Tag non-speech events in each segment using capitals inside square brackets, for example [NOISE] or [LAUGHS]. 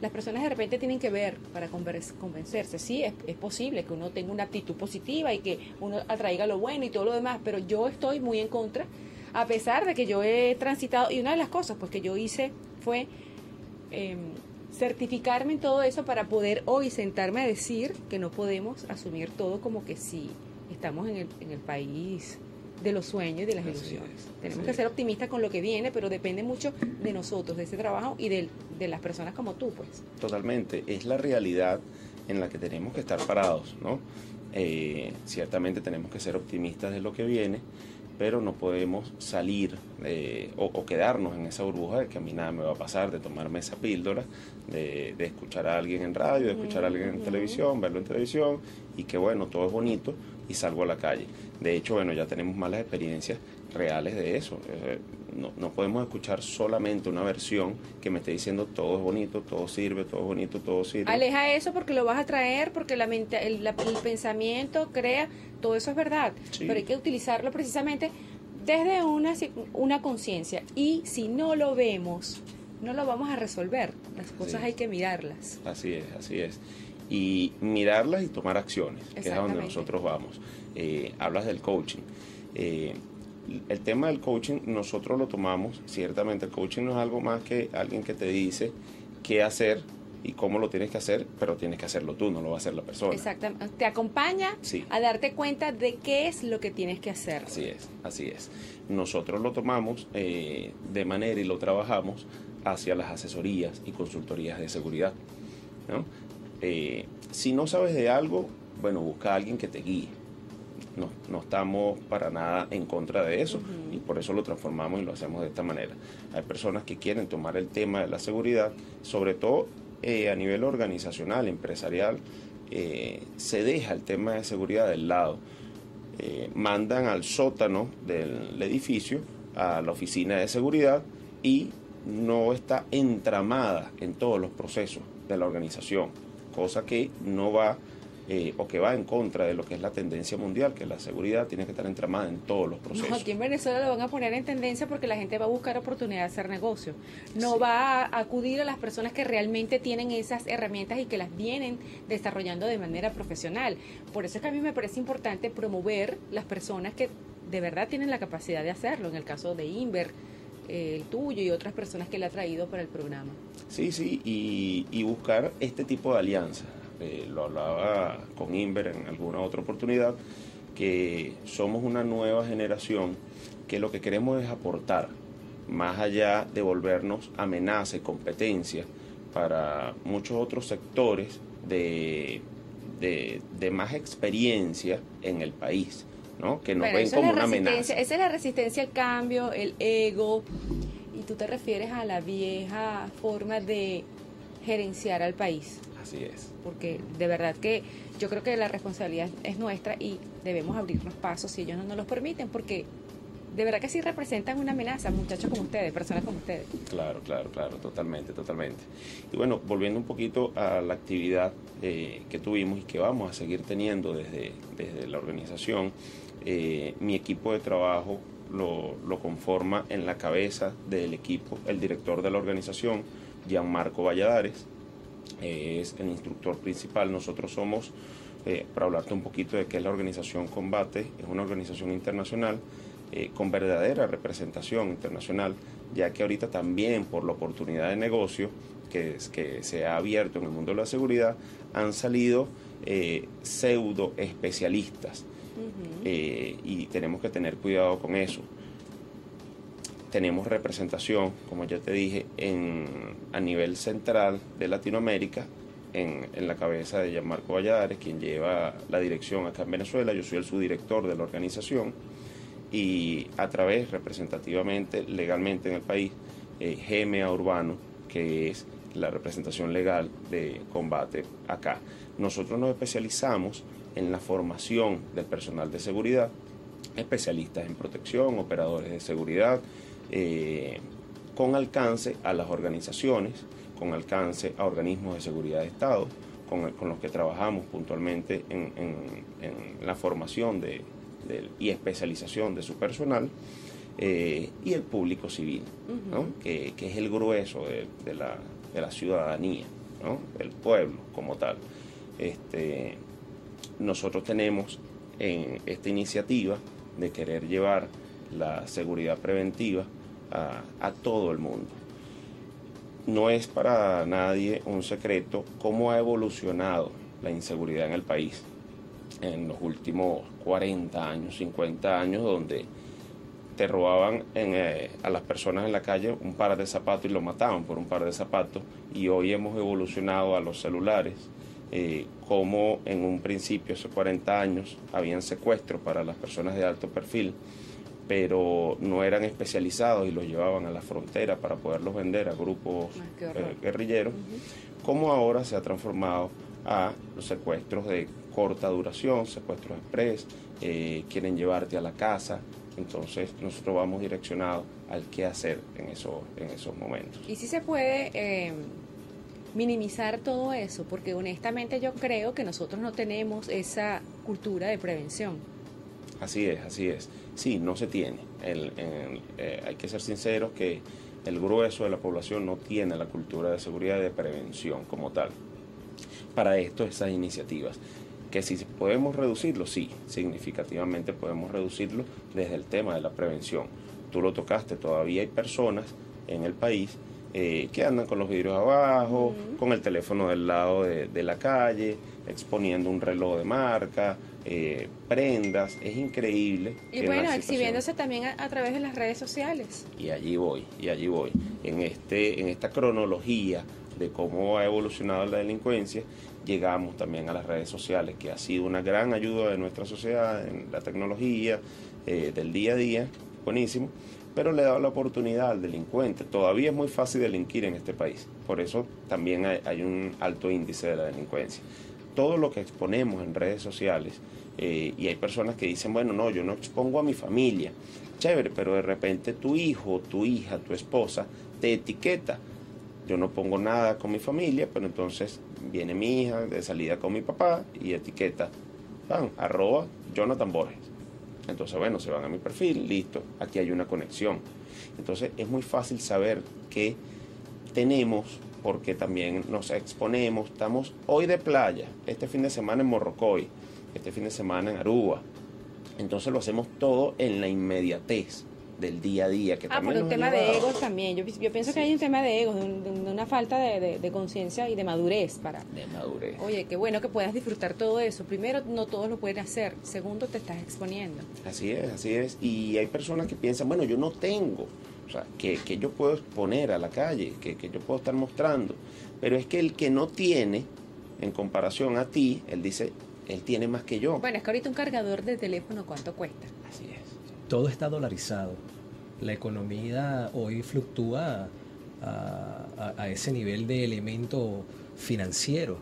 las personas de repente tienen que ver para convencerse. Sí, es, es, posible que uno tenga una actitud positiva y que uno atraiga lo bueno y todo lo demás, pero yo estoy muy en contra, a pesar de que yo he transitado, y una de las cosas pues que yo hice fue em, certificarme en todo eso para poder hoy sentarme a decir que no podemos asumir todo como que si estamos en el, en el país de los sueños y de las ilusiones. Tenemos que ser optimistas con lo que viene, pero depende mucho de nosotros, de ese trabajo y de, de las personas como tú, pues. Totalmente, es la realidad en la que tenemos que estar parados, ¿no? Eh, ciertamente tenemos que ser optimistas de lo que viene, pero no podemos salir eh, o, quedarnos en esa burbuja de que a mí nada me va a pasar, de tomarme esa píldora, de, escuchar a alguien en radio, de escuchar a alguien en televisión, verlo en televisión y que bueno, todo es bonito y salgo a la calle. De hecho, bueno, ya tenemos malas experiencias reales de eso. Eh, no, no, podemos escuchar solamente una versión que me esté diciendo todo es bonito, todo sirve, todo es bonito, todo sirve. Aleja eso porque lo vas a traer, porque la mente, el, pensamiento crea, todo eso es verdad, pero hay que utilizarlo precisamente desde una, una conciencia. Y si no lo vemos, no lo vamos a resolver. Las cosas hay que mirarlas. Así es, así es. Y mirarlas y tomar acciones, que es a donde nosotros vamos. Eh, hablas del coaching. Eh, el tema del coaching nosotros lo tomamos, ciertamente el coaching no es algo más que alguien que te dice qué hacer y cómo lo tienes que hacer, pero tienes que hacerlo tú, no lo va a hacer la persona. Exactamente, te acompaña a darte cuenta de qué es lo que tienes que hacer. Así es, así es. Nosotros lo tomamos eh, de manera y lo trabajamos hacia las asesorías y consultorías de seguridad. ¿no? Eh, si no sabes de algo, bueno, busca a alguien que te guíe no, no estamos para nada en contra de eso y por eso lo transformamos y lo hacemos de esta manera. Hay personas que quieren tomar el tema de la seguridad, sobre todo eh, a nivel organizacional, empresarial, eh, se deja el tema de seguridad del lado. Eh, mandan al sótano del edificio, a la oficina de seguridad y no está entramada en todos los procesos de la organización, cosa que no va eh, o que va en contra de lo que es la tendencia mundial, que la seguridad tiene que estar entramada en todos los procesos. aquí en Venezuela lo van a poner en tendencia porque la gente va a buscar oportunidad de hacer negocio. No va a acudir a las personas que realmente tienen esas herramientas y que las vienen desarrollando de manera profesional. Por eso es que a mí me parece importante promover las personas que de verdad tienen la capacidad de hacerlo. En el caso de Inver, eh, el tuyo y otras personas que le ha traído para el programa. Sí, sí, y, buscar este tipo de alianzas eh, lo hablaba con Inver en alguna otra oportunidad, que somos una nueva generación que lo que queremos es aportar, más allá de volvernos amenaza y competencia para muchos otros sectores de, de, más experiencia en el país. ¿No? que nos ven como una amenaza. Esa es la resistencia al cambio, el ego, y tú te refieres a la vieja forma de gerenciar al país. Así es. Porque de verdad que yo creo que la responsabilidad es nuestra y debemos abrirnos pasos si ellos no nos los permiten, porque de verdad que sí representan una amenaza, muchachos como ustedes, personas como ustedes. Claro, claro, claro, totalmente, totalmente. Y bueno, volviendo un poquito a la actividad eh, que tuvimos y que vamos a seguir teniendo desde, desde la organización, eh, mi equipo de trabajo lo, conforma en la cabeza del equipo el director de la organización, Gianmarco Valladares, es el instructor principal. Nosotros somos, eh, para hablarte un poquito de qué es la organización Combate, es una organización internacional eh, con verdadera representación internacional, ya que ahorita también por la oportunidad de negocio que, que se ha abierto en el mundo de la seguridad, han salido eh, pseudo especialistas. Y tenemos que tener cuidado con eso tenemos representación, como ya te dije, en, a nivel central de Latinoamérica, en, en la cabeza de Gianmarco Valladares, quien lleva la dirección acá en Venezuela. Yo soy el subdirector de la organización y a través, representativamente, legalmente en el país, eh, GMA Urbano, que es la representación legal de combate acá. Nosotros nos especializamos en la formación del personal de seguridad, especialistas en protección, operadores de seguridad, eh, con alcance a las organizaciones, con alcance a organismos de seguridad de Estado, con, los que trabajamos puntualmente en, la formación de, y especialización de su personal, eh, y el público civil, que, es el grueso de, la, ciudadanía. el pueblo como tal. Este, nosotros tenemos en esta iniciativa de querer llevar la seguridad preventiva a, todo el mundo. No es para nadie un secreto cómo ha evolucionado la inseguridad en el país en los últimos 40 años, 50 años, donde te robaban eh, a las personas en la calle un par de zapatos y lo mataban por un par de zapatos. Y hoy hemos evolucionado a los celulares, eh, como en un principio, hace 40 años, habían secuestros para las personas de alto perfil pero no eran especializados y los llevaban a la frontera para poderlos vender a grupos eh, guerrilleros, como ahora se ha transformado a los secuestros de corta duración, secuestros express, eh, quieren llevarte a la casa, entonces nosotros vamos direccionados al qué hacer en, eso, en esos momentos. Y si se puede eh, minimizar todo eso, porque honestamente yo creo que nosotros no tenemos esa cultura de prevención. Así es, así es sí, no se tiene. Eh, hay que ser sinceros que el grueso de la población no tiene la cultura de seguridad y de prevención como tal. Para esto, esas iniciativas. Que si podemos reducirlo, sí, significativamente podemos reducirlo desde el tema de la prevención. Tú lo tocaste, todavía hay personas en el país eh, que andan con los vidrios abajo, con el teléfono del lado de la calle, exponiendo un reloj de marca, eh, prendas, es increíble. Y bueno, exhibiéndose también a, través de las redes sociales. Y allí voy, y allí voy. En, este, en esta cronología de cómo ha evolucionado la delincuencia, llegamos también a las redes sociales, que ha sido una gran ayuda de nuestra sociedad en la tecnología, eh, del día a día, buenísimo, pero le dado la oportunidad al delincuente. Todavía es muy fácil delinquir en este país, por eso también hay un alto índice de la delincuencia. Todo lo que exponemos en redes sociales, eh, y hay personas que dicen, bueno, no, yo no expongo a mi familia. Chévere, pero de repente tu hijo, tu hija, tu esposa te etiqueta. Yo no pongo nada con mi familia, pero entonces viene mi hija de salida con mi papá y etiqueta, van, arroba Jonathan Borges. Entonces, bueno, se van a mi perfil, listo, aquí hay una conexión. Entonces es muy fácil saber que tenemos, porque también nos exponemos, estamos hoy de playa, este fin de semana en Morrocoy, este fin de semana en Aruba. Entonces lo hacemos todo en la inmediatez del día a día. Que ah, por un tema de egos también. Yo, pienso que hay un tema de egos, de, una falta de, conciencia y de madurez para... De madurez. Oye, qué bueno que puedas disfrutar todo eso. Primero, no todos lo pueden hacer. Segundo, te estás exponiendo. Así es, así es. Y hay personas que piensan, bueno, yo no tengo, o sea, que, que yo puedo exponer a la calle, que, que yo puedo estar mostrando. Pero es que el que no tiene, en comparación a ti, él dice, él tiene más que yo. Bueno, es que ahorita un cargador de teléfono, ¿cuánto cuesta? Así es. Todo está dolarizado. La economía hoy fluctúa a, ese nivel de elemento financiero.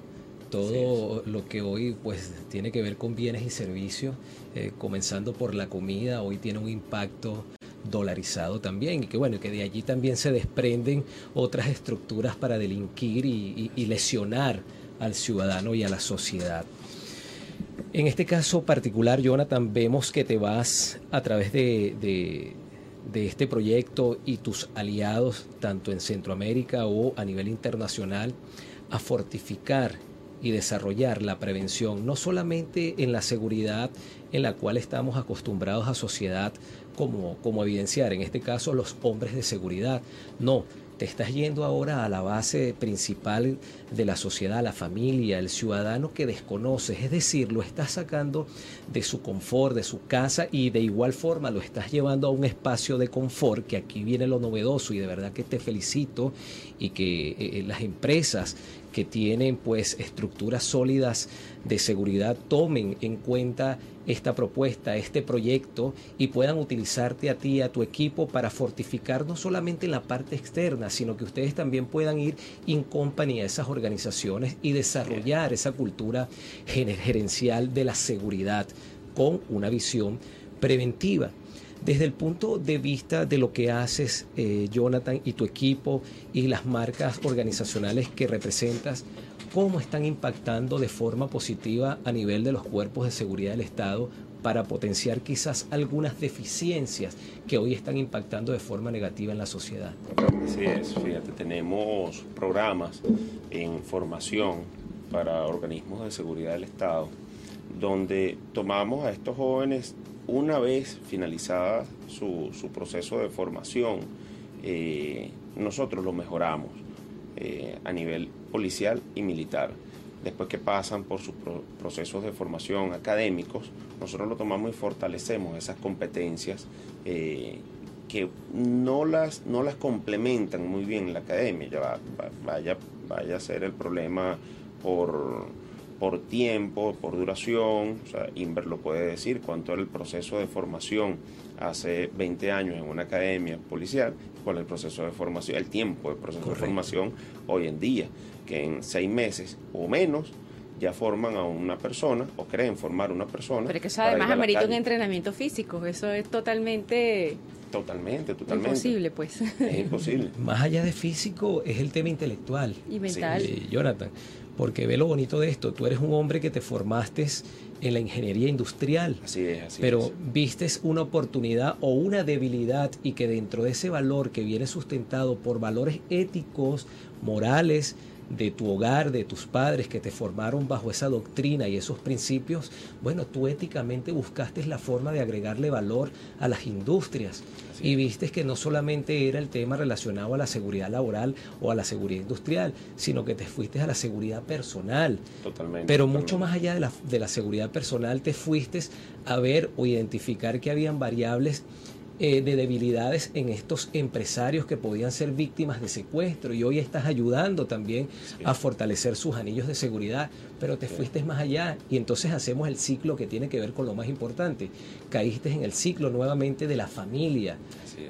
Todo lo que hoy pues tiene que ver con bienes y servicios, eh, comenzando por la comida, hoy tiene un impacto dolarizado también y que bueno, que de allí también se desprenden otras estructuras para delinquir y lesionar al ciudadano y a la sociedad. En este caso particular, Jonathan, vemos que te vas a través de, este proyecto y tus aliados, tanto en Centroamérica o a nivel internacional, a fortificar y desarrollar la prevención, no solamente en la seguridad en la cual estamos acostumbrados a sociedad como, como evidenciar, en este caso los hombres de seguridad, no, te estás yendo ahora a la base principal de la sociedad, la familia, el ciudadano que desconoces, es decir, lo estás sacando de su confort, de su casa y de igual forma lo estás llevando a un espacio de confort, que aquí viene lo novedoso y de verdad que te felicito y que eh, eh, las empresas que tienen pues estructuras sólidas de seguridad tomen en cuenta esta propuesta, este proyecto y puedan utilizarte a ti, a tu equipo para fortificar no solamente en la parte externa, sino que ustedes también puedan ir en compañía a esas organizaciones y desarrollar esa cultura gerencial de la seguridad con una visión preventiva. Desde el punto de vista de lo que haces, eh, Jonathan, y tu equipo y las marcas organizacionales que representas, cómo están impactando de forma positiva a nivel de los cuerpos de seguridad del Estado para potenciar quizás algunas deficiencias que hoy están impactando de forma negativa en la sociedad. Así es, fíjate, tenemos programas en formación para organismos de seguridad del Estado, donde tomamos a estos jóvenes una vez finalizada su, proceso de formación, eh, nosotros lo mejoramos eh, a nivel policial y militar. Después que pasan por sus procesos de formación académicos, nosotros lo tomamos y fortalecemos esas competencias eh, que no las, no las complementan muy bien en la academia. Ya vaya, vaya a ser el problema por, por tiempo, por duración. O sea, Inver lo puede decir, cuánto era el proceso de formación hace 20 años en una academia policial, cuál es el proceso de formación, el tiempo del proceso de formación hoy en día, que en seis meses o menos ya forman a una persona o creen formar una persona. Pero que eso además amerita un entrenamiento físico, eso es totalmente Totalmente, totalmente. Imposible, pues. Es imposible. [LAUGHS] Más allá de físico, es el tema intelectual. Y mental. Jonathan, porque ve lo bonito de esto, tú eres un hombre que te formaste en la ingeniería industrial. Así es, así pero vistes una oportunidad o una debilidad y que dentro de ese valor que viene sustentado por valores éticos, morales, de tu hogar, de tus padres que te formaron bajo esa doctrina y esos principios, bueno, tú éticamente buscaste la forma de agregarle valor a las industrias y viste que no solamente era el tema relacionado a la seguridad laboral o a la seguridad industrial, sino que te fuiste a la seguridad personal. Totalmente. Pero mucho más allá de la, de la seguridad personal, te fuiste a ver o identificar que habían variables eh, de debilidades en estos empresarios que podían ser víctimas de secuestro. Y hoy estás ayudando también a fortalecer sus anillos de seguridad, pero te fuiste más allá. Y entonces hacemos el ciclo que tiene que ver con lo más importante. Caíste en el ciclo nuevamente de la familia.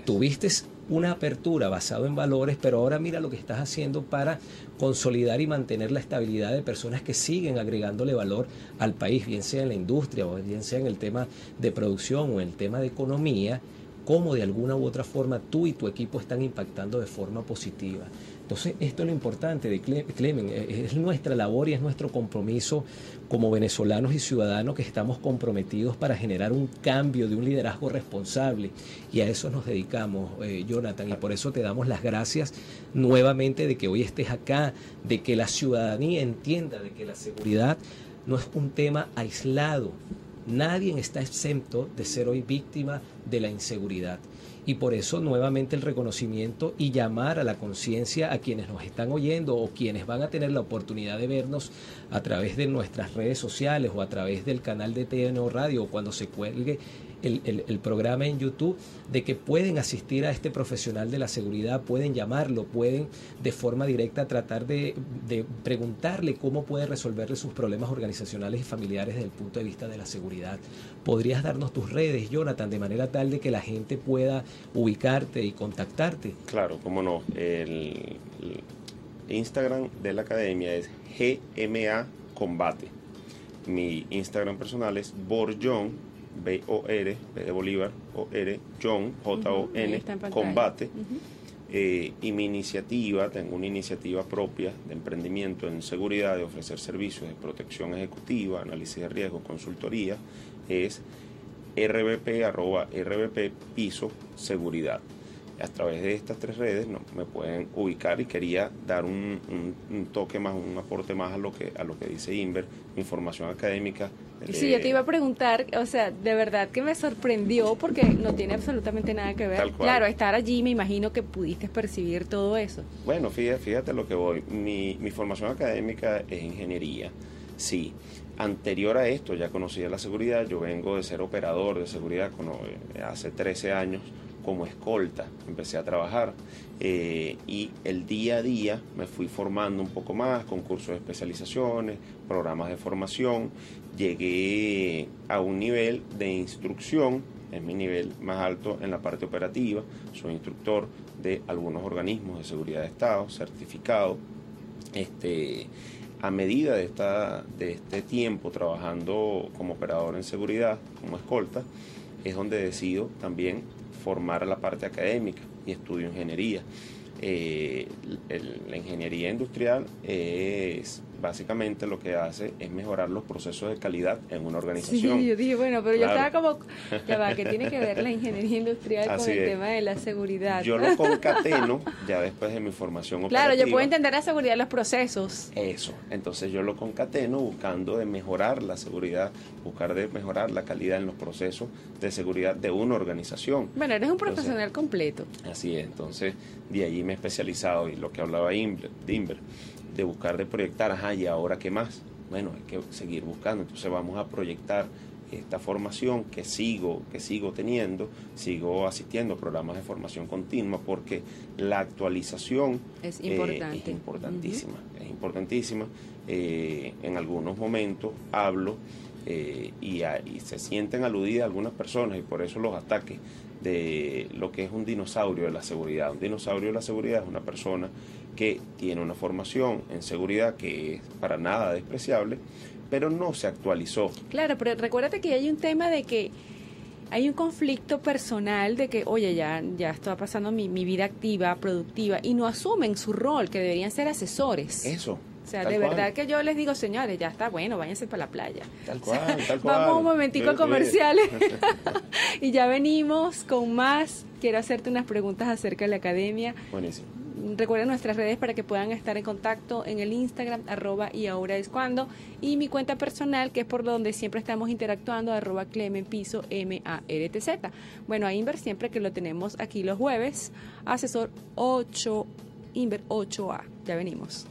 Tuviste una apertura basado en valores, pero ahora mira lo que estás haciendo para consolidar y mantener la estabilidad de personas que siguen agregándole valor al país, bien sea en la industria o bien sea en el tema de producción o en el tema de economía cómo de alguna u otra forma tú y tu equipo están impactando de forma positiva. Entonces, esto es lo importante de Clemen, eh, es nuestra labor y es nuestro compromiso como venezolanos y ciudadanos que estamos comprometidos para generar un cambio de un liderazgo responsable y a eso nos dedicamos, eh, Jonathan, y por eso te damos las gracias nuevamente de que hoy estés acá, de que la ciudadanía entienda de que la seguridad no es un tema aislado, Nadie está exento de ser hoy víctima de la inseguridad. Y por eso nuevamente el reconocimiento y llamar a la conciencia a quienes nos están oyendo o quienes van a tener la oportunidad de vernos a través de nuestras redes sociales o a través del canal de TNO Radio o cuando se cuelgue el, programa en YouTube, de que pueden asistir a este profesional de la seguridad, pueden llamarlo, pueden de forma directa tratar de, preguntarle cómo puede resolverle sus problemas organizacionales y familiares desde el punto de vista de la seguridad. ¿Podrías darnos tus redes, Jonathan, de manera tal de que la gente pueda ubicarte y contactarte? Claro, cómo no. El, Instagram de la academia es GMA Combate. Mi Instagram personal es Borjon B-O-R, B de Bolívar, O-R, John, J-O-N, Combate. Eh, y mi iniciativa, tengo una iniciativa propia de emprendimiento en seguridad, de ofrecer servicios de protección ejecutiva, análisis de riesgo, consultoría, es rbp, arroba rbp, piso, seguridad a través de estas tres redes no, me pueden ubicar y quería dar un, toque más, un aporte más a lo que a lo que dice Inver, información académica. Sí, yo te iba a preguntar, o sea, de verdad que me sorprendió porque no tiene absolutamente nada que ver. Claro, estar allí me imagino que pudiste percibir todo eso. Bueno, fíjate, fíjate lo que voy. Mi, mi formación académica es ingeniería, sí. Anterior a esto ya conocía la seguridad, yo vengo de ser operador de seguridad eh, hace 13 años como escolta, empecé a trabajar eh, y el día a día me fui formando un poco más, con cursos de especializaciones, programas de formación, llegué a un nivel de instrucción, es mi nivel más alto en la parte operativa, soy instructor de algunos organismos de seguridad de Estado, certificado. Este, a medida de, esta, de este tiempo trabajando como operador en seguridad, como escolta, es donde decido también formar la parte académica y estudio ingeniería. Eh, la ingeniería industrial es básicamente lo que hace es mejorar los procesos de calidad en una organización. Sí, yo dije, bueno, pero yo estaba como, ya va, que tiene que ver la ingeniería industrial con el tema de la seguridad? Yo lo concateno ya después de mi formación operativa. Claro, yo puedo entender la seguridad de los procesos. Eso, entonces yo lo concateno buscando de mejorar la seguridad, buscar de mejorar la calidad en los procesos de seguridad de una organización. Bueno, eres un profesional completo. Así es, entonces de allí me he especializado y lo que hablaba Inver, de buscar, de proyectar, ajá, ¿y ahora qué más? Bueno, hay que seguir buscando, entonces vamos a proyectar esta formación que sigo, que sigo teniendo, sigo asistiendo a programas de formación continua porque la actualización es, importante. es importantísima, es importantísima. Eh, en algunos momentos hablo eh, y, y, se sienten aludidas algunas personas y por eso los ataques de lo que es un dinosaurio de la seguridad. Un dinosaurio de la seguridad es una persona que tiene una formación en seguridad que es para nada despreciable, pero no se actualizó. Claro, pero recuérdate que hay un tema de que hay un conflicto personal de que, oye, ya, ya está pasando mi, mi vida activa, productiva, y no asumen su rol, que deberían ser asesores. Eso. O sea, de verdad que yo les digo, señores, ya está bueno, váyanse para la playa. Tal [LAUGHS] cual, tal cual. Vamos un momentico a comerciales [LAUGHS] [LAUGHS] y ya venimos con más. Quiero hacerte unas preguntas acerca de la academia. Buenísimo. Recuerden nuestras redes para que puedan estar en contacto en el Instagram, arroba y ahora es cuando, y mi cuenta personal, que es por donde siempre estamos interactuando, arroba clemenpiso, M-A-R-T-Z. Bueno, a Inver siempre que lo tenemos aquí los jueves, asesor 8, Inver 8A. Ya venimos.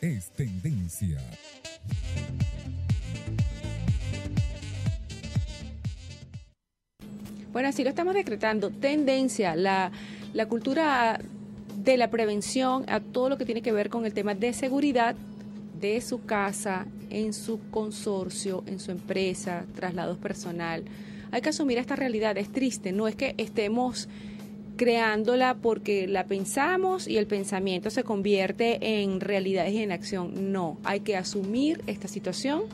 Es tendencia. Bueno, así lo estamos decretando. Tendencia, la, cultura de la prevención a todo lo que tiene que ver con el tema de seguridad de su casa, en su consorcio, en su empresa, traslados personal. Hay que asumir esta realidad, es triste, no es que estemos creándola porque la pensamos y el pensamiento se convierte en realidades y en acción. No, hay que asumir esta situación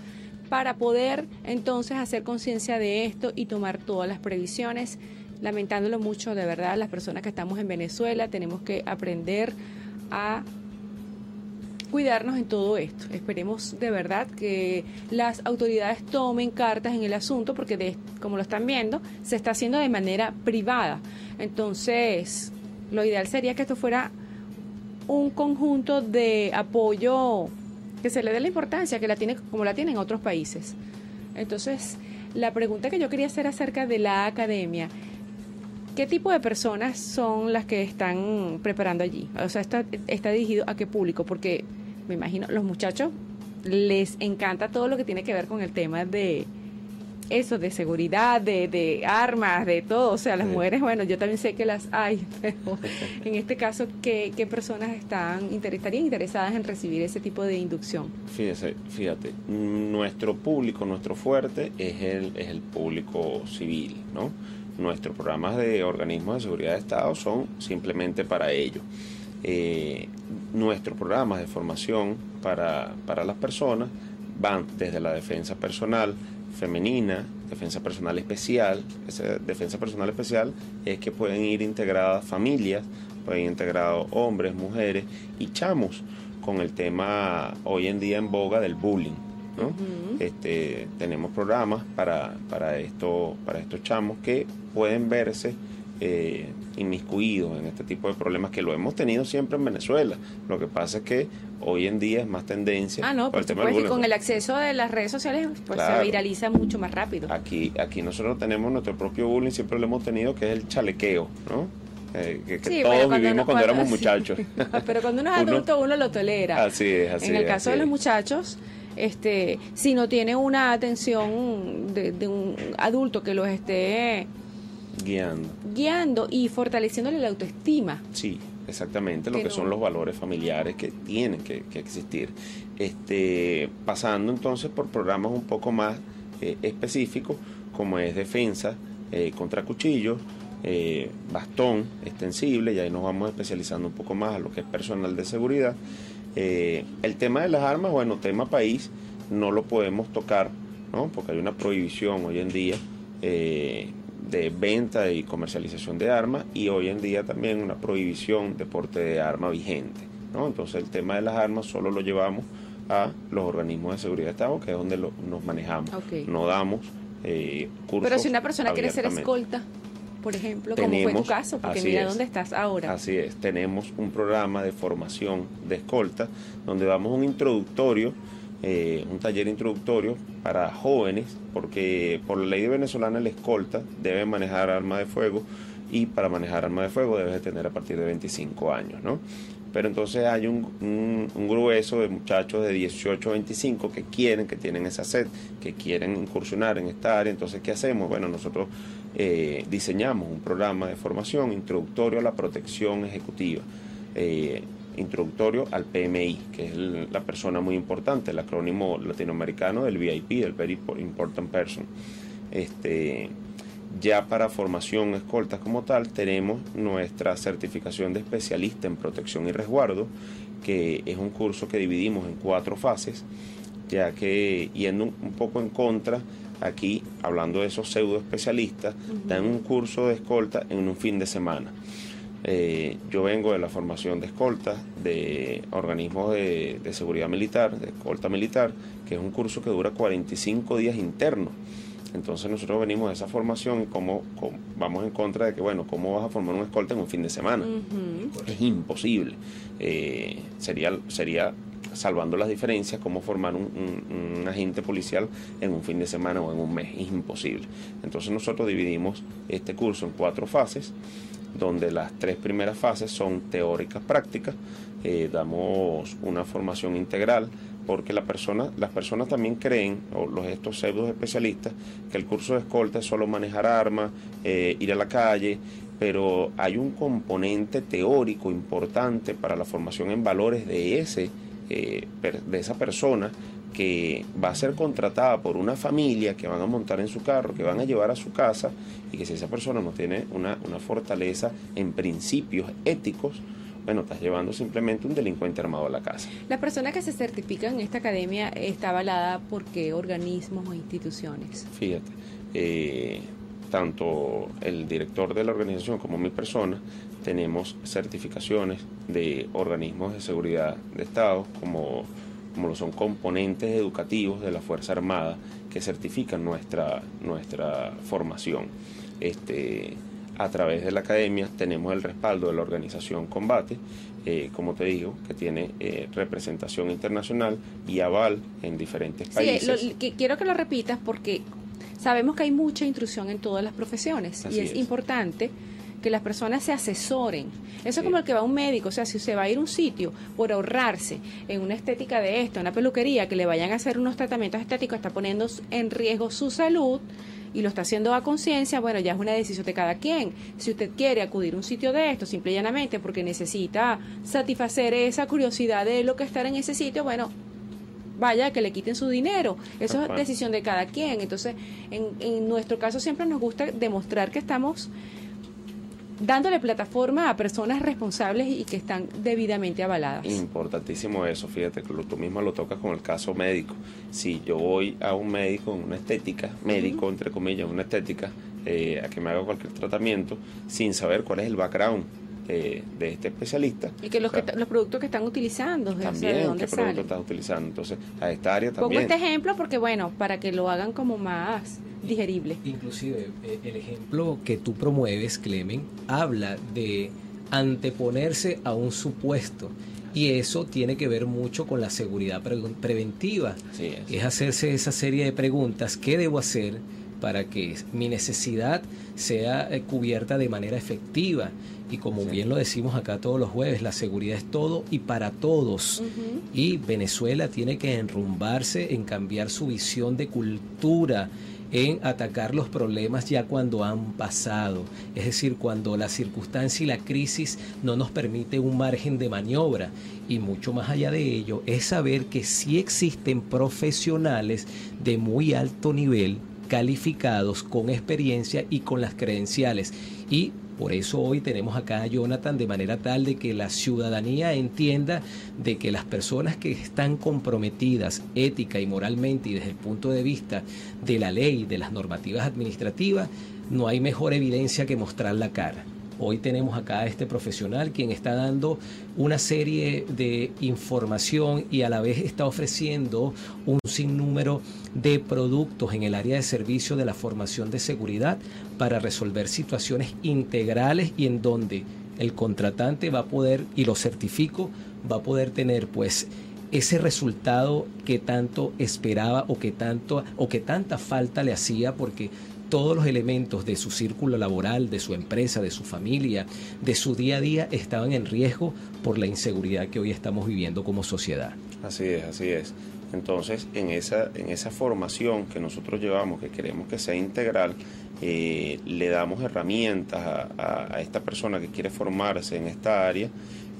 para poder entonces hacer conciencia de esto y tomar todas las previsiones. Lamentándolo mucho, de verdad, las personas que estamos en Venezuela tenemos que aprender a cuidarnos en todo esto. Esperemos de verdad que las autoridades tomen cartas en el asunto porque de, como lo están viendo, se está haciendo de manera privada. Entonces, lo ideal sería que esto fuera un conjunto de apoyo que se le dé la importancia que la tiene como la tienen otros países. Entonces, la pregunta que yo quería hacer acerca de la academia, ¿qué tipo de personas son las que están preparando allí? O sea, está, está dirigido a qué público? Porque me imagino, los muchachos les encanta todo lo que tiene que ver con el tema de eso, de seguridad, de, de armas, de todo. O sea, las mujeres, bueno, yo también sé que las hay, [LAUGHS] pero en este caso, ¿qué, qué personas están estarían interesadas en recibir ese tipo de inducción? Fíjese, fíjate, nuestro público, nuestro fuerte es el, es el público civil, ¿no? Nuestros programas de organismos de seguridad de Estado son simplemente para ello. Eh, nuestros programas de formación para, para las personas van desde la defensa personal, femenina, defensa personal especial. Esa defensa personal especial es que pueden ir integradas familias, pueden ir integrados hombres, mujeres y chamos con el tema hoy en día en boga del bullying. ¿no? este, tenemos programas para, para, esto, para estos chamos que pueden verse eh, inmiscuidos en este tipo de problemas que lo hemos tenido siempre en Venezuela. Lo que pasa es que hoy en día es más tendencia. Ah, no, por supuesto, y con el acceso de las redes sociales pues se viraliza mucho más rápido. Aquí, aquí nosotros tenemos nuestro propio bullying, siempre lo hemos tenido, que es el chalequeo, ¿no? Eh, que, todos vivimos cuando, éramos [LAUGHS] muchachos. [LAUGHS] Pero cuando uno es adulto uno lo tolera. Así es, así En el caso de los muchachos, este, si no tiene una atención de, de un adulto que los esté Guiando. Guiando y fortaleciéndole la autoestima. Sí, exactamente lo Que que no- son los valores familiares que tienen que, que existir. Este, pasando entonces por programas un poco más eh, específicos, como es defensa eh, contra cuchillos, eh, bastón extensible, y ahí nos vamos especializando un poco más a lo que es personal de seguridad. El tema de las armas, bueno, tema país, no lo podemos tocar, ¿no? porque hay una prohibición hoy en día eh, de venta y comercialización de armas y hoy en día también una prohibición de porte de arma vigente. ¿no? Entonces el tema de las armas solo lo llevamos a los organismos de seguridad de Estado, que es donde lo- nos manejamos. No damos eh, cursos. Pero si una persona quiere ser escolta, por ejemplo, como fue tu Tenemos- caso, porque mira es. dónde estás ahora. Así es, tenemos un programa de formación de escolta donde damos un introductorio, eh, un taller introductorio para jóvenes, porque por la ley venezolana el escolta debe manejar arma de fuego y para manejar arma de fuego debes de tener a partir de 25 años, ¿no? Pero entonces hay un, un- un grueso de muchachos de 18 a 25 que quieren, que tienen esa sed, que quieren incursionar en esta área. Entonces, ¿qué hacemos? Bueno, nosotros eh, diseñamos un programa de formación introductorio a la protección ejecutiva, eh, introductorio al PMI, que es el- la persona muy importante, el acrónimo latinoamericano del VIP, del Very Important Person. Este, ya para formación escoltas como tal, tenemos nuestra certificación de especialista en protección y resguardo, que es un curso que dividimos en cuatro fases, ya que yendo un, un poco en contra, aquí hablando de esos pseudo especialistas, dan un curso de escolta en un fin de semana. Eh, yo vengo de la formación de escolta de organismos de, de seguridad militar, de escolta militar, que es un curso que dura 45 días internos. Entonces nosotros venimos de esa formación y cómo, cómo- vamos en contra de que, bueno, ¿cómo vas a formar un escolta en un fin de semana? Es imposible. Eh, sería, sería, salvando las diferencias, cómo formar un, un- un agente policial en un fin de semana o en un mes. Es imposible. Entonces nosotros dividimos este curso en cuatro fases, donde las tres primeras fases son teóricas prácticas. Eh, damos una formación integral porque las personas también creen, o los estos pseudos especialistas, que el curso de escolta es solo manejar armas, eh, ir a la calle, pero hay un componente teórico importante para la formación en valores de ese eh, de esa persona que va a ser contratada por una familia que van a montar en su carro, que van a llevar a su casa y que si esa persona no tiene una, una fortaleza en principios éticos, bueno, estás llevando simplemente un delincuente armado a la casa. La persona que se certifica en esta academia está avalada por qué organismos o instituciones. Fíjate, eh, tanto el director de la organización como mi persona tenemos certificaciones de organismos de seguridad de Estado, como, como lo son componentes educativos de la Fuerza Armada, que certifican nuestra, nuestra formación. Este, a través de la academia tenemos el respaldo de la organización Combate, eh, como te digo, que tiene eh, representación internacional y aval en diferentes Sí, países. lo- que, quiero que lo repitas porque sabemos que hay mucha intrusión en todas las profesiones Así y es, es. importante que las personas se asesoren. Eso es como el que va a un médico, o sea, si usted va a ir a un sitio por ahorrarse en una estética de esto, en una peluquería, que le vayan a hacer unos tratamientos estéticos, está poniendo en riesgo su salud y lo está haciendo a conciencia, bueno, ya es una decisión de cada quien. Si usted quiere acudir a un sitio de esto, simple y llanamente porque necesita satisfacer esa curiosidad de lo que estar en ese sitio, bueno, vaya que le quiten su dinero. Eso es decisión de cada quien. Entonces, en, en nuestro caso siempre nos gusta demostrar que estamos dándole plataforma a personas responsables y que están debidamente avaladas. Importantísimo eso, fíjate que tú misma lo tocas con el caso médico. Si yo voy a un médico en una estética, médico entre comillas, una estética, eh, a que me haga cualquier tratamiento, sin saber cuál es el background de, de este especialista. Y que los, o sea, que los productos que están utilizando, o sea, también de dónde qué producto salen. estás utilizando. Entonces, a esta área Pongo también. este ejemplo porque, bueno, para que lo hagan como más digerible. Inclusive eh, el ejemplo que tú promueves, Clemen, habla de anteponerse a un supuesto y eso tiene que ver mucho con la seguridad pre- preventiva. Así es. Es hacerse esa serie de preguntas, ¿qué debo hacer para que mi necesidad sea eh, cubierta de manera efectiva? Y como Sí. bien lo decimos acá todos los jueves, la seguridad es todo y para todos. Y Venezuela tiene que enrumbarse en cambiar su visión de cultura en atacar los problemas ya cuando han pasado, es decir, cuando la circunstancia y la crisis no nos permite un margen de maniobra. Y mucho más allá de ello es saber que sí existen profesionales de muy alto nivel, calificados, con experiencia y con las credenciales. Y por eso hoy tenemos acá a Jonathan de manera tal de que la ciudadanía entienda de que las personas que están comprometidas ética y moralmente y desde el punto de vista de la ley, de las normativas administrativas, no hay mejor evidencia que mostrar la cara. Hoy tenemos acá a este profesional quien está dando una serie de información y a la vez está ofreciendo un sinnúmero de productos en el área de servicio de la formación de seguridad para resolver situaciones integrales y en donde el contratante va a poder, y lo certifico, va a poder tener pues ese resultado que tanto esperaba o que tanto o que tanta falta le hacía porque todos los elementos de su círculo laboral, de su empresa, de su familia, de su día a día estaban en riesgo por la inseguridad que hoy estamos viviendo como sociedad. Así es, así es. Entonces, en esa, en esa formación que nosotros llevamos, que queremos que sea integral, eh, le damos herramientas a, esta persona que quiere formarse en esta área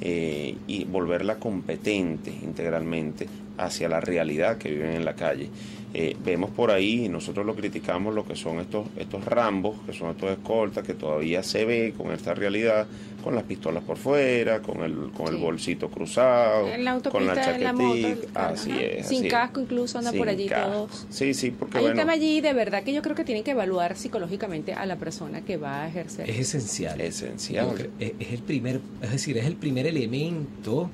eh, y volverla competente integralmente hacia la realidad que viven en la calle. Eh, vemos por ahí, y nosotros lo criticamos, lo que son estos, estos rambos, que son estos escoltas, que todavía se ve con esta realidad, con las pistolas por fuera, con el, con el bolsito cruzado, con la chaquetita, así es. Sin casco incluso anda por allí todos. Sí, sí, porque Hay un tema allí de verdad que yo creo que tienen que evaluar psicológicamente a la persona que va a ejercer. Es esencial. Esencial. Es, es el primer, es decir, es el primer elemento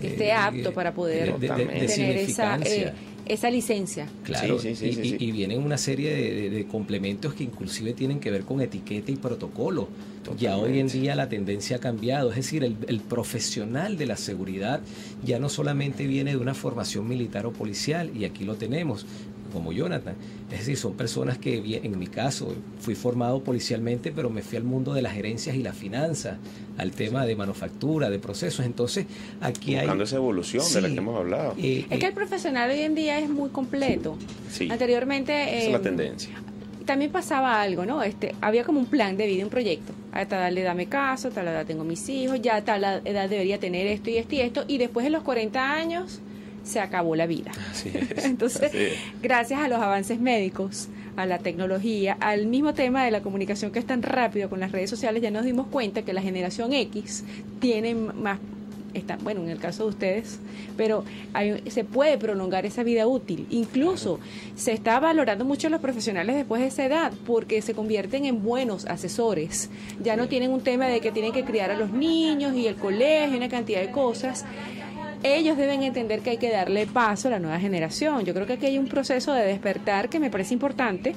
que esté apto para poder tener esa, eh, esa licencia. Claro, y, vienen una serie de, complementos que inclusive tienen que ver con etiqueta y protocolo. Ya hoy en día la tendencia ha cambiado, es decir, el, el, profesional de la seguridad ya no solamente viene de una formación militar o policial, y aquí lo tenemos, como Jonathan. Es decir, son personas que, en mi caso, fui formado policialmente, pero me fui al mundo de las gerencias y la finanza, al tema de manufactura, de procesos. Entonces, aquí Buscando hay... esa evolución de la que hemos hablado. Eh, es que el eh, profesional hoy en día es muy completo. Sí. Anteriormente... Esa es la tendencia también pasaba algo, ¿no? Este, había como un plan de vida, un proyecto. A tal edad le dame caso, a tal edad tengo mis hijos, ya a tal edad debería tener esto y esto y esto, y después de los 40 años se acabó la vida. [LAUGHS] Entonces, gracias a los avances médicos, a la tecnología, al mismo tema de la comunicación que es tan rápido con las redes sociales, ya nos dimos cuenta que la generación X tiene más, está, bueno, en el caso de ustedes, pero se puede prolongar esa vida útil. Incluso se está valorando mucho los profesionales después de esa edad porque se convierten en buenos asesores. Ya no tienen un tema de que tienen que criar a los niños y el colegio, una cantidad de cosas ellos deben entender que hay que darle paso a la nueva generación. Yo creo que aquí hay un proceso de despertar que me parece importante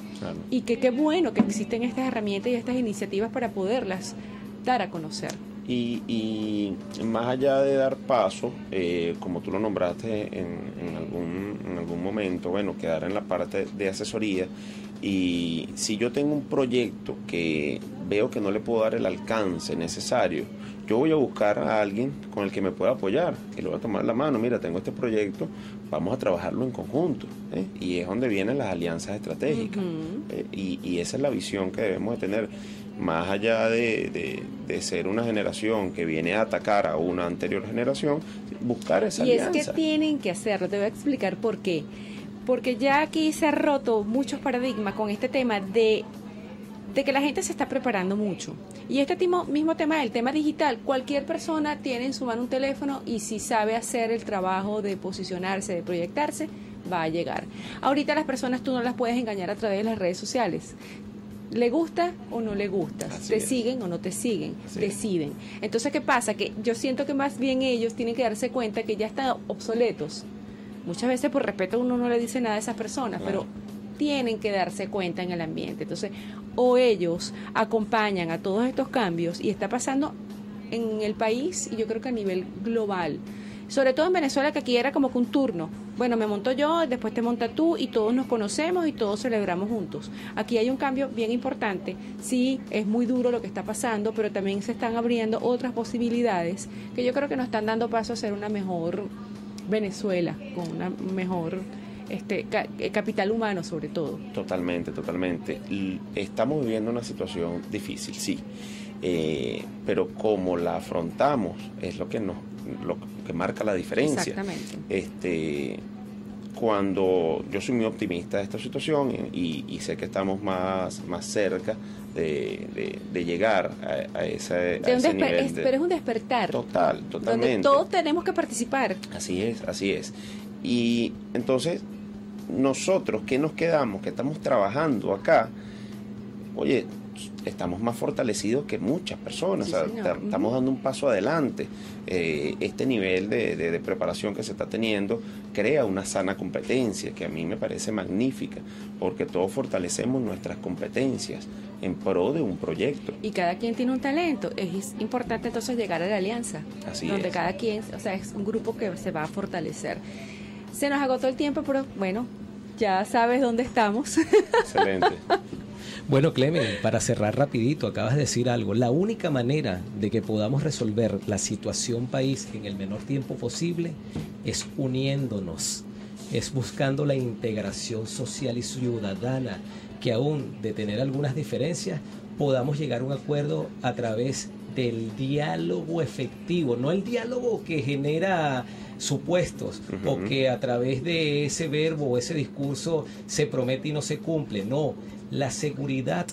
y que qué bueno que existen estas herramientas y estas iniciativas para poderlas dar a conocer. Y, más allá de dar paso, eh, como tú lo nombraste en, algún, en algún momento, bueno, quedar en la parte de asesoría. Y si yo tengo un proyecto que veo que no le puedo dar el alcance necesario, yo voy a buscar a alguien con el que me pueda apoyar, que le voy a tomar la mano, mira, tengo este proyecto, vamos a trabajarlo en conjunto. ¿eh? Y es donde vienen las alianzas estratégicas. ¿eh? y, esa es la visión que debemos de tener, más allá de, ser una generación que viene a atacar a una anterior generación, buscar esa alianza. Y es que tienen que hacerlo, te voy a explicar por qué. Porque ya aquí se ha roto muchos paradigmas con este tema de de que la gente se está preparando mucho. Y este mismo tema, el tema digital, cualquier persona tiene en su mano un teléfono y si sabe hacer el trabajo de posicionarse, de proyectarse, va a llegar. Ahorita las personas tú no las puedes engañar a través de las redes sociales. ¿Le gusta o no le gusta? ¿Te siguen o no te siguen? Deciden. Entonces, ¿qué pasa? Que yo siento que más bien ellos tienen que darse cuenta que ya están obsoletos. Muchas veces por respeto uno no le dice nada a esas personas, pero tienen que darse cuenta en el ambiente. Entonces, o ellos acompañan a todos estos cambios y está pasando en el país y yo creo que a nivel global. Sobre todo en Venezuela, que aquí era como que un turno. Bueno, me monto yo, después te monta tú y todos nos conocemos y todos celebramos juntos. Aquí hay un cambio bien importante. Sí, es muy duro lo que está pasando, pero también se están abriendo otras posibilidades que yo creo que nos están dando paso a ser una mejor Venezuela, con una mejor este eh, capital humano sobre todo. Totalmente, totalmente. Estamos viviendo una situación difícil, sí, eh, pero como la afrontamos es lo que nos lo que marca la diferencia. Exactamente. Este, cuando yo soy muy optimista de esta situación y, sé que estamos más, más cerca de, llegar a, ese, nivel. pero es un despertar. Total, totalmente. Donde todos tenemos que participar. Así es, así es. Y entonces, nosotros que nos quedamos, que estamos trabajando acá, oye, estamos más fortalecidos que muchas personas, estamos dando un paso adelante. Eh, este nivel de, preparación que se está teniendo crea una sana competencia que a mí me parece magnífica, porque todos fortalecemos nuestras competencias en pro de un proyecto. Y cada quien tiene un talento, es importante entonces llegar a la alianza, Así donde cada quien, o sea, es un grupo que se va a fortalecer. Se nos agotó el tiempo, pero bueno, ya sabes dónde estamos. Excelente. [LAUGHS] Bueno, Clemen, para cerrar rapidito, acabas de decir algo. La única manera de que podamos resolver la situación país en el menor tiempo posible es uniéndonos, es buscando la integración social y ciudadana, que aún de tener algunas diferencias, podamos llegar a un acuerdo a través del diálogo efectivo, no el diálogo que genera supuestos o que a través de ese verbo o ese discurso se promete y no se cumple, no, la seguridad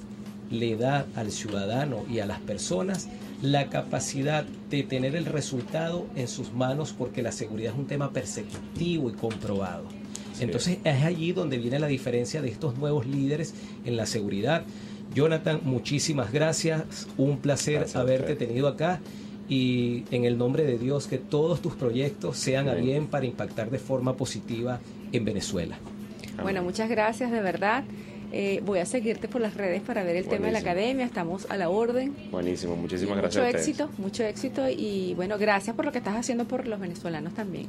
le da al ciudadano y a las personas la capacidad de tener el resultado en sus manos porque la seguridad es un tema perceptivo y comprobado. Entonces es allí donde viene la diferencia de estos nuevos líderes en la seguridad. Jonathan, muchísimas gracias. Un placer haberte tenido acá y en el nombre de Dios que todos tus proyectos sean a bien para impactar de forma positiva en Venezuela. Bueno, muchas gracias de verdad. Eh, voy a seguirte por las redes para ver el tema de la academia. Estamos a la orden. Buenísimo, muchísimas gracias. Mucho éxito, mucho éxito y bueno, gracias por lo que estás haciendo por los venezolanos también.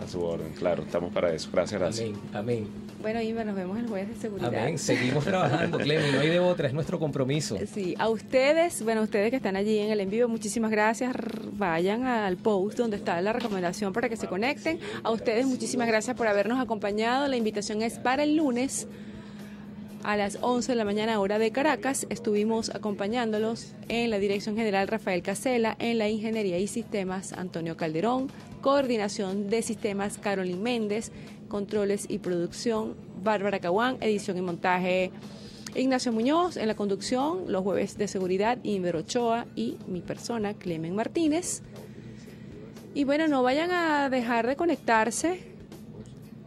A su orden, claro, estamos para eso. Gracias, gracias. Amén, amén. Bueno, Iba, nos vemos el jueves de seguridad. Amén, seguimos trabajando, Clemi, no hay de otra, es nuestro compromiso. [LAUGHS] Sí, a ustedes, bueno, ustedes que están allí en el en vivo, muchísimas gracias. Vayan al post donde está la recomendación para que se conecten. A ustedes, muchísimas gracias por habernos acompañado. La invitación es para el lunes a las 11 de la mañana hora de Caracas. Estuvimos acompañándolos en la Dirección General Rafael Casela, en la Ingeniería y Sistemas Antonio Calderón, Coordinación de Sistemas Carolyn Méndez, Controles y Producción Bárbara Caguán, Edición y Montaje Ignacio Muñoz, en la conducción los jueves de seguridad Inver Ochoa y mi persona Clemen Martínez. Y bueno, no vayan a dejar de conectarse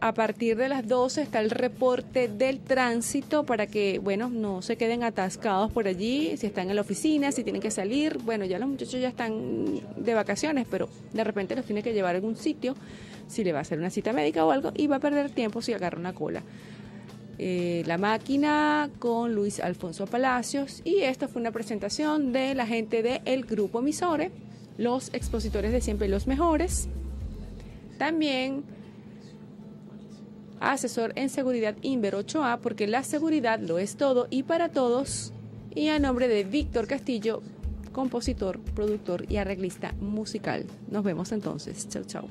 a partir de las 12 está el reporte del tránsito para que, bueno, no se queden atascados por allí, si están en la oficina, si tienen que salir. Bueno, ya los muchachos ya están de vacaciones, pero de repente los tiene que llevar a algún sitio, si le va a hacer una cita médica o algo, y va a perder tiempo si agarra una cola. Eh, la máquina con Luis Alfonso Palacios y esta fue una presentación de la gente del grupo Misore, los expositores de siempre los mejores. También asesor en seguridad Inver 8A, porque la seguridad lo es todo y para todos. Y a nombre de Víctor Castillo, compositor, productor y arreglista musical. Nos vemos entonces. Chau, chau.